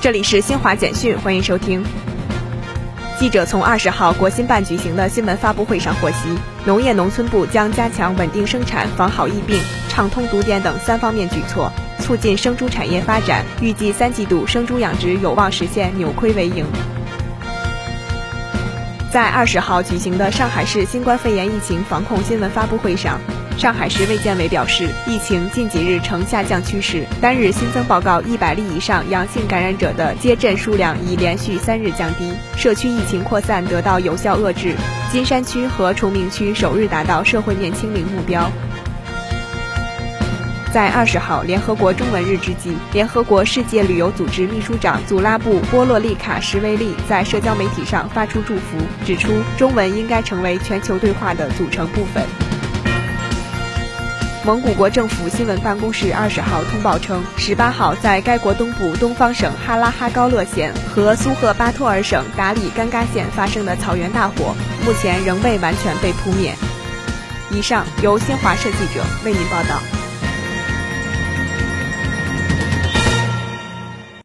这里是新华简讯，欢迎收听。记者从二十号国新办举行的新闻发布会上获悉，农业农村部将加强稳定生产、防好疫病、畅通堵点等三方面举措，促进生猪产业发展。预计三季度生猪养殖有望实现扭亏为盈。在二十号举行的上海市新冠肺炎疫情防控新闻发布会上。上海市卫健委表示，疫情近几日呈下降趋势，单日新增报告一百例以上阳性感染者的接诊数量已连续三日降低，社区疫情扩散得到有效遏制。金山区和崇明区首日达到社会面清零目标。在二十号联合国中文日之际，联合国世界旅游组织秘书长祖拉布波洛利卡什维利在社交媒体上发出祝福，指出中文应该成为全球对话的组成部分。蒙古国政府新闻办公室二十号通报称，十八号在该国东部东方省哈拉哈高勒县和苏赫巴托尔省达里干嘎县发生的草原大火，目前仍未完全被扑灭。以上由新华社记者为您报道。